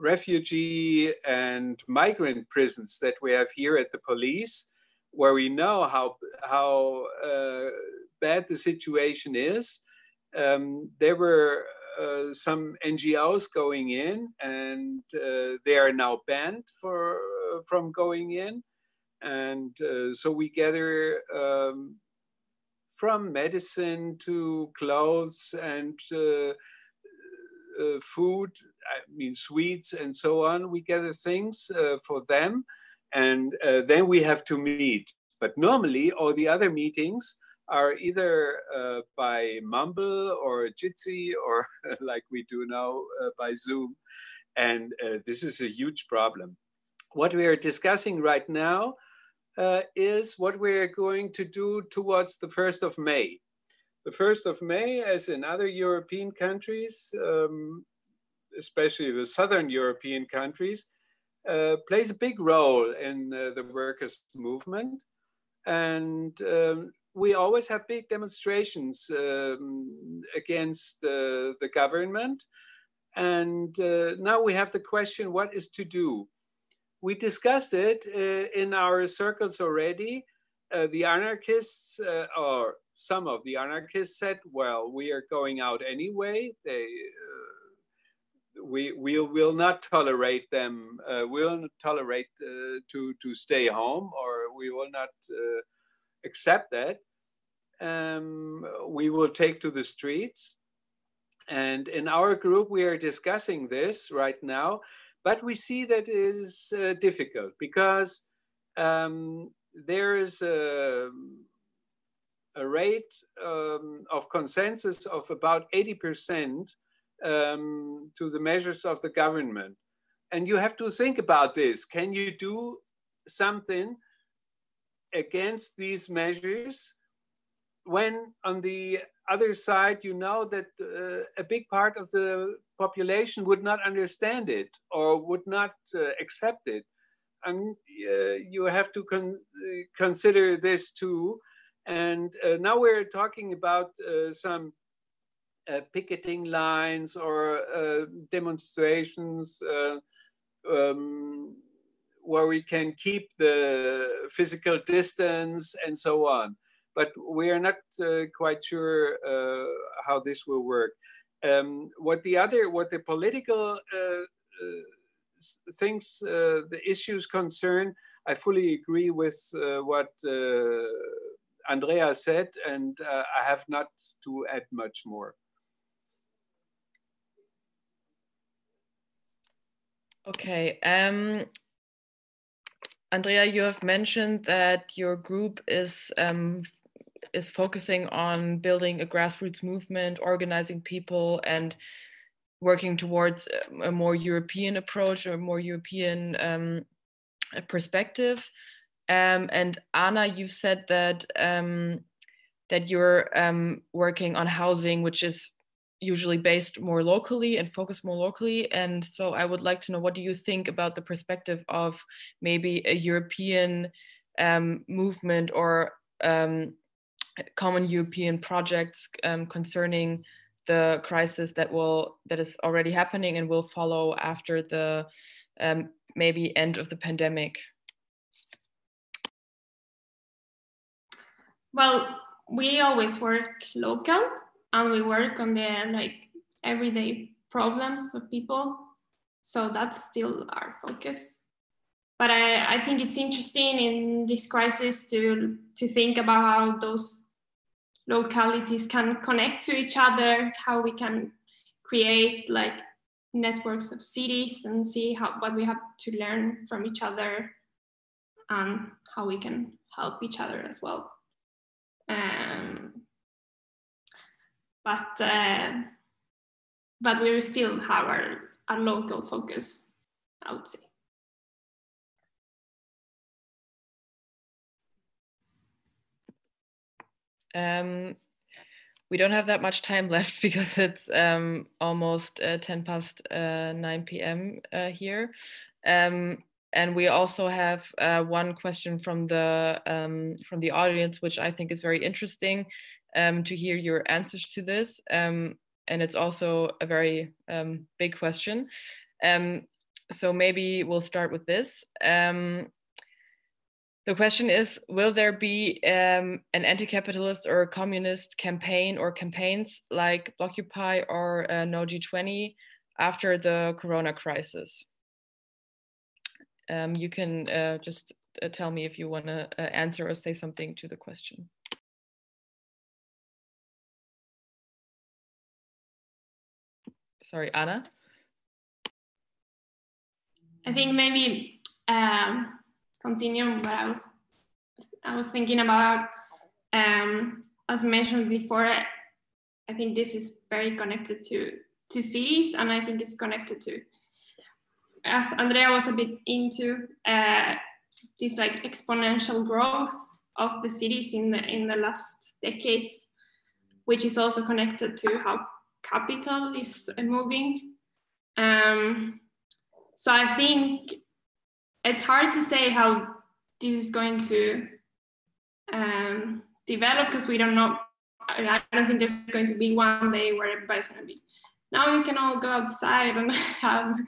refugee and migrant prisons that we have here at the police, where we know how, how uh, bad the situation is. Um, there were uh, some NGOs going in, and uh, they are now banned for uh, from going in. And uh, so we gather um, from medicine to clothes and uh, uh, food, I mean, sweets and so on. We gather things uh, for them and uh, then we have to meet. But normally, all the other meetings are either uh, by Mumble or Jitsi or like we do now uh, by Zoom. And this is a huge problem. What we are discussing right now uh, is what we're going to do towards the 1st of May. The 1st of May, as in other European countries, um, especially the Southern European countries, uh, plays a big role in uh, the workers' movement. And um, we always have big demonstrations um, against the government. And uh, now we have the question what is to do? We discussed it uh, in our circles already. Uh, the anarchists, uh, or some of the anarchists, said, "Well, we are going out anyway. They, uh, we, we will not tolerate them. Uh, we'll not tolerate uh, to to stay home, or we will not accept that. Um, we will take to the streets." And in our group, we are discussing this right now but we see that is uh, difficult because um, there is a, a rate um, of consensus of about 80% um, to the measures of the government. And you have to think about this. Can you do something against these measures when on the other side you know that uh, a big part of the population would not understand it or would not uh, accept it. And uh, you have to con consider this too. And uh, now we're talking about uh, some uh, picketing lines or demonstrations um, where we can keep the physical distance and so on. But we are not quite sure how this will work. Um, what the other, what the political uh, uh, things, uh, the issues concern, I fully agree with what Andrea said, and I have not to add much more. Okay. Um, Andrea, you have mentioned that your group is um, is focusing on building a grassroots movement, organizing people, and working towards a more European approach or more European um, perspective. Um, and Anna, you said that um, that you're um, working on housing, which is usually based more locally and focused more locally. And so I would like to know what do you think about the perspective of maybe a European um, movement or um, common European projects um, concerning the crisis that will that is already happening and will follow after the um, maybe end of the pandemic? Well, we always work local and we work on the like everyday problems of people. So that's still our focus but I, I think it's interesting in this crisis to to think about how those localities can connect to each other, how we can create like networks of cities and see how what we have to learn from each other and how we can help each other as well. Um, but uh, but we still have our, our local focus I would say. Um, we don't have that much time left because it's um, almost uh, 10 past uh, 9 p.m. Uh, here. Um, and we also have uh, one question from the um, from the audience, which I think is very interesting um, to hear your answers to this. Um, and it's also a very um, big question. so maybe we'll start with this. The question is Will there be um, an anti capitalist or a communist campaign or campaigns like Blockupy or uh, No G20 after the corona crisis? Um, you can uh, just uh, tell me if you want to uh, answer or say something to the question. Sorry, Anna? I think maybe um, continue what I was I was thinking about. Um, as mentioned before, I think this is very connected to to cities, and I think it's connected to, as Andrea was a bit into, uh, this like exponential growth of the cities in the in the last decades, which is also connected to how capital is moving. Um, so I think it's hard to say how this is going to um, develop because we don't know. I don't think there's going to be one day where everybody's going to be. Now you can all go outside and have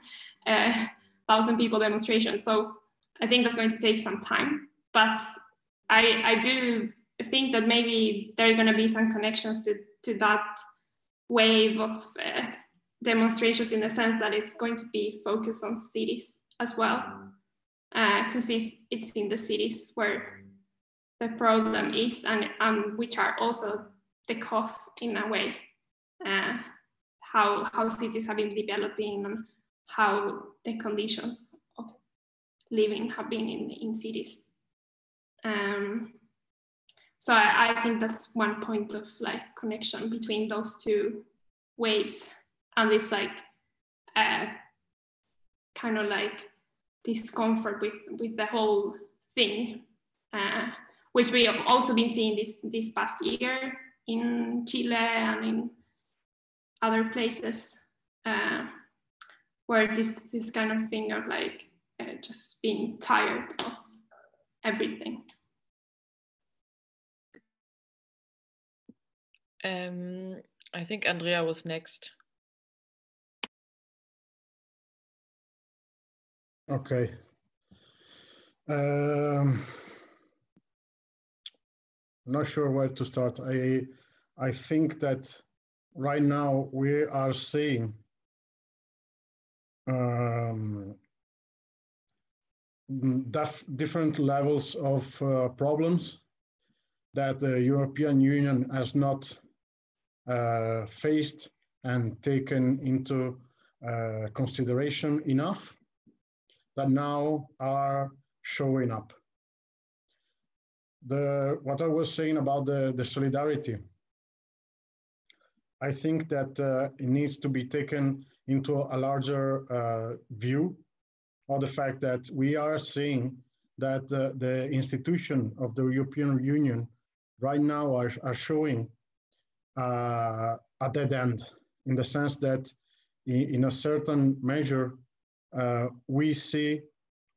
a thousand people demonstration. So I think that's going to take some time. But I, I do think that maybe there are going to be some connections to, to that wave of uh, demonstrations in the sense that it's going to be focused on cities as well because uh, it's, it's in the cities where the problem is and, and which are also the costs in a way uh, how how cities have been developing and how the conditions of living have been in, in cities. Um, so I, I think that's one point of like connection between those two waves. And it's like uh, kind of like discomfort with with the whole thing, uh, which we have also been seeing this this past year in Chile and in other places, uh, where this this kind of thing of like uh, just being tired of everything. Um, I think Andrea was next. Okay. Um, not sure where to start. I I think that right now we are seeing um, different levels of uh, problems that the European Union has not uh, faced and taken into uh, consideration enough that now are showing up. The, what I was saying about the, the solidarity, I think that uh, it needs to be taken into a larger uh, view of the fact that we are seeing that uh, the institution of the European Union right now are, are showing uh, a dead end in the sense that in, in a certain measure, uh, we see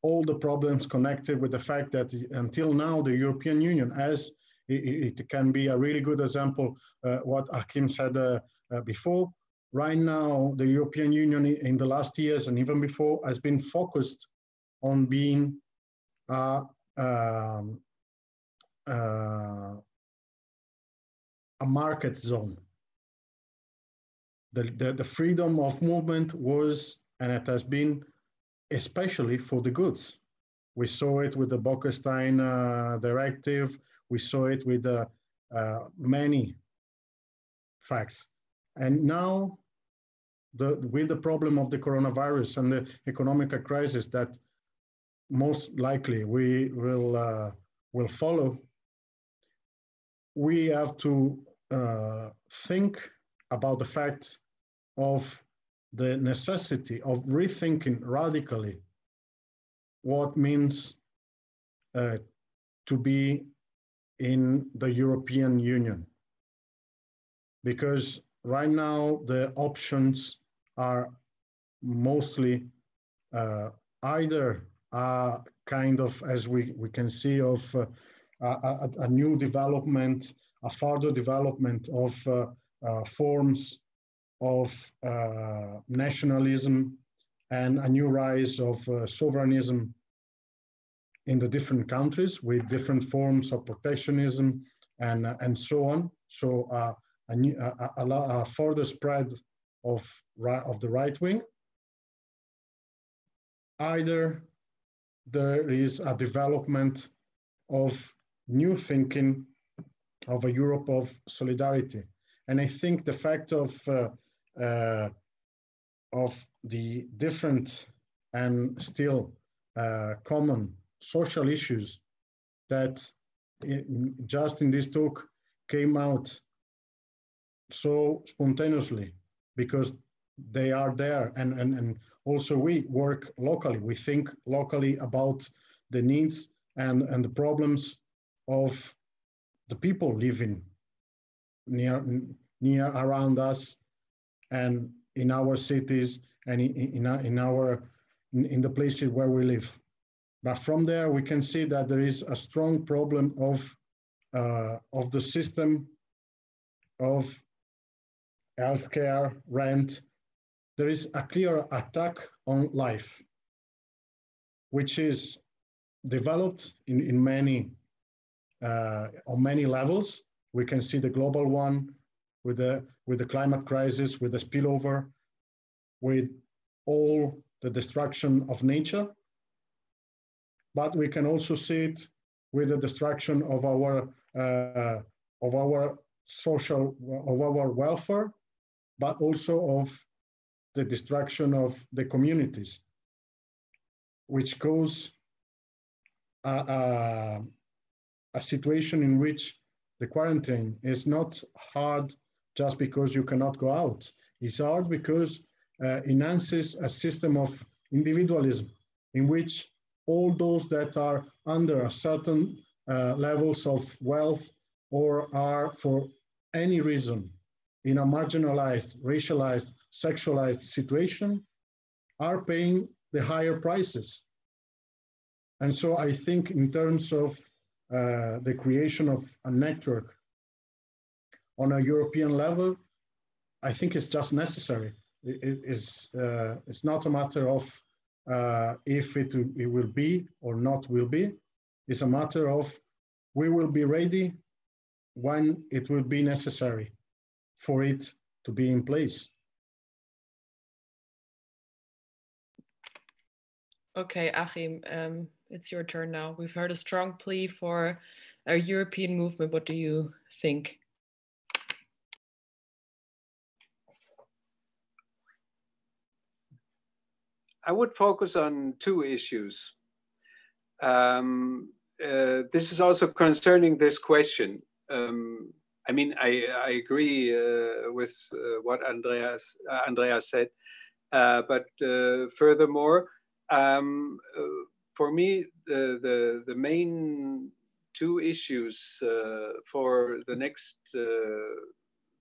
all the problems connected with the fact that until now the European Union, as it, it can be a really good example, uh, what Achim said uh, uh, before, right now the European Union in the last years and even before has been focused on being um, uh, a market zone. The, the, the freedom of movement was and it has been especially for the goods. We saw it with the Bolkestein uh, directive. We saw it with uh, uh, many facts. And now, the, with the problem of the coronavirus and the economic crisis that most likely we will, uh, will follow, we have to uh, think about the fact of the necessity of rethinking radically what means uh, to be in the European Union. Because right now the options are mostly uh, either a kind of, as we, we can see, of uh, a, a, new development, a further development of uh, uh forms of uh, nationalism and a new rise of uh, sovereignism in the different countries with different forms of protectionism and, and so on. So uh, a, new, a, a, a, further spread of, of the right wing. Either there is a development of new thinking of a Europe of solidarity. And I think the fact of, uh, uh, of the different and still uh, common social issues that in, just in this talk came out so spontaneously because they are there. And, and, and also we work locally. We think locally about the needs and, and the problems of the people living near near around us and in our cities and in, in, in our in the places where we live but from there, we can see that there is a strong problem of, uh, of the system of healthcare, rent. There is a clear attack on life, which is developed in, in many, uh, on many levels. We can see the global one with the, with the climate crisis, with the spillover, with all the destruction of nature. But we can also see it with the destruction of our uh, of our social of our welfare, but also of the destruction of the communities, which cause a, a, a situation in which the quarantine is not hard just because you cannot go out. It's hard because uh, enhances a system of individualism in which all those that are under certain uh, levels of wealth or are for any reason in a marginalized, racialized, sexualized situation are paying the higher prices. And so I think in terms of uh, the creation of a network on a European level, I think it's just necessary. It, it, it's, uh, it's not a matter of uh, if it, it will be or not will be. It's a matter of we will be ready when it will be necessary for it to be in place. Okay, Achim, um, it's your turn now. We've heard a strong plea for a European movement. What do you think? I would focus on two issues. Um, uh, this is also concerning this question. Um, I mean, I, I agree uh, with uh, what Andreas, uh, Andreas said, uh, but uh, furthermore, um, for me, the, the, the, main two issues for the next the,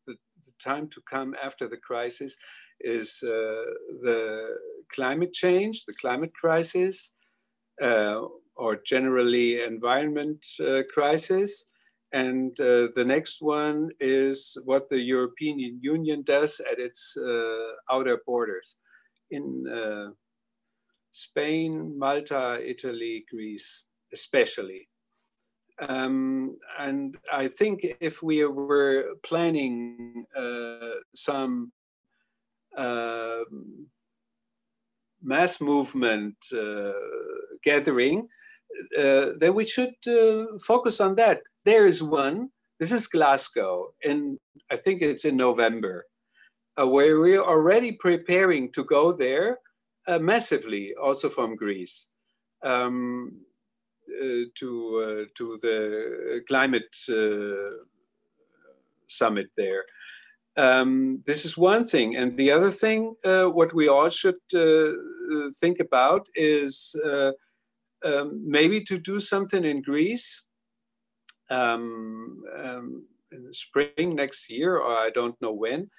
the, time to come after the crisis is the climate change, the climate crisis, uh, or generally environment uh, crisis. And uh, the next one is what the European Union does at its uh, outer borders. In uh, Spain, Malta, Italy, Greece, especially. Um, and I think if we were planning uh, some um, mass movement uh, gathering, uh, then we should uh, focus on that. There is one. This is Glasgow, and I think it's in November, where we're already preparing to go there massively, also from Greece. Um, uh, to uh, to the climate uh, summit there. Um, this is one thing. And the other thing, uh, what we all should uh, think about is uh, um, maybe to do something in Greece um, um, in the spring next year, or I don't know when,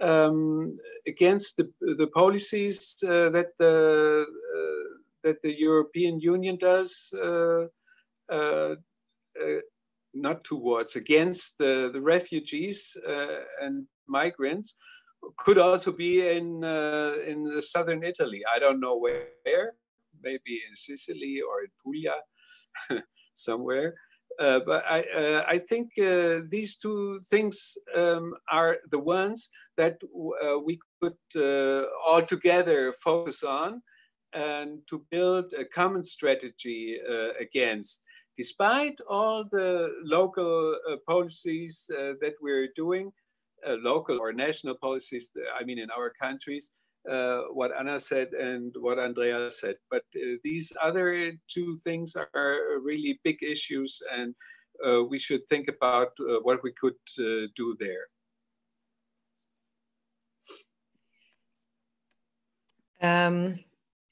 um, against the, the policies uh, that the uh, that the European Union does, uh not towards against the, the refugees uh, and migrants, could also be in in southern Italy. I don't know where, maybe in Sicily or in Puglia, somewhere. Uh, but I, uh, I think uh, these two things um, are the ones that uh, we could uh, all together focus on and to build a common strategy uh, against. Despite all the local policies that we're doing, local or national policies, I mean, in our countries, uh, what Anna said and what Andrea said. But uh, these other two things are really big issues, and uh, we should think about uh, what we could uh, do there. Um,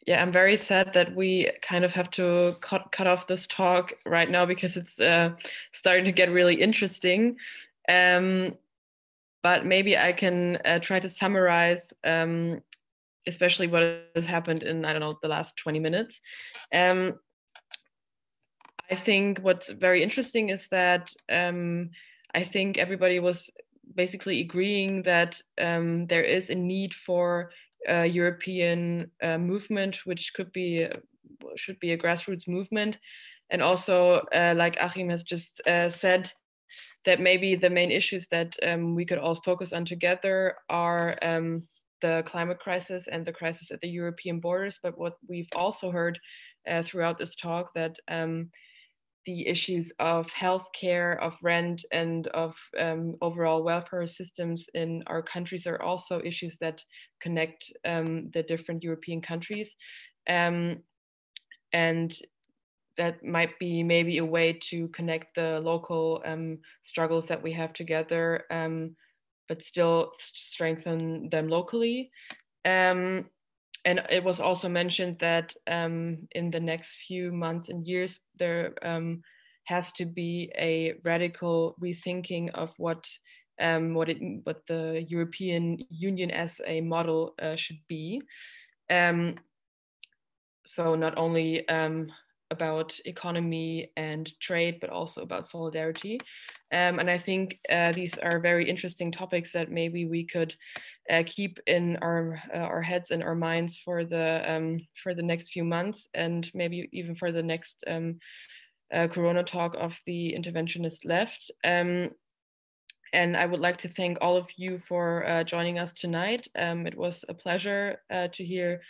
yeah, I'm very sad that we kind of have to cut, cut off this talk right now because it's uh, starting to get really interesting. Um, but maybe I can try to summarize um, especially what has happened in I don't know the last 20 minutes. Um, I think what's very interesting is that um, I think everybody was basically agreeing that um, there is a need for a European uh, movement, which could be should be a grassroots movement, and also uh, like Achim has just uh, said. That maybe the main issues that um, we could all focus on together are um, the climate crisis and the crisis at the European borders. But what we've also heard uh, throughout this talk that um, the issues of healthcare, of rent, and of um, overall welfare systems in our countries are also issues that connect um, the different European countries. Um, and that might be maybe a way to connect the local um, struggles that we have together um, but still strengthen them locally. Um, and it was also mentioned that um, in the next few months and years, there um, has to be a radical rethinking of what um, what it what the European Union as a model uh, should be. Um, so not only um, about economy and trade, but also about solidarity. Um, and I think uh, these are very interesting topics that maybe we could uh, keep in our uh, our heads and our minds for the um, for the next few months, and maybe even for the next um, uh, Corona talk of the interventionist left. Um, and I would like to thank all of you for uh, joining us tonight. Um, it was a pleasure uh, to hear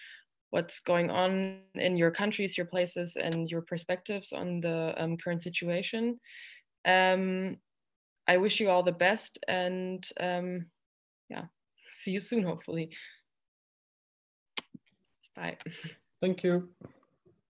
what's going on in your countries, your places, and your perspectives on the um, current situation. Um, I wish you all the best and um, yeah, see you soon, hopefully. Bye. Thank you.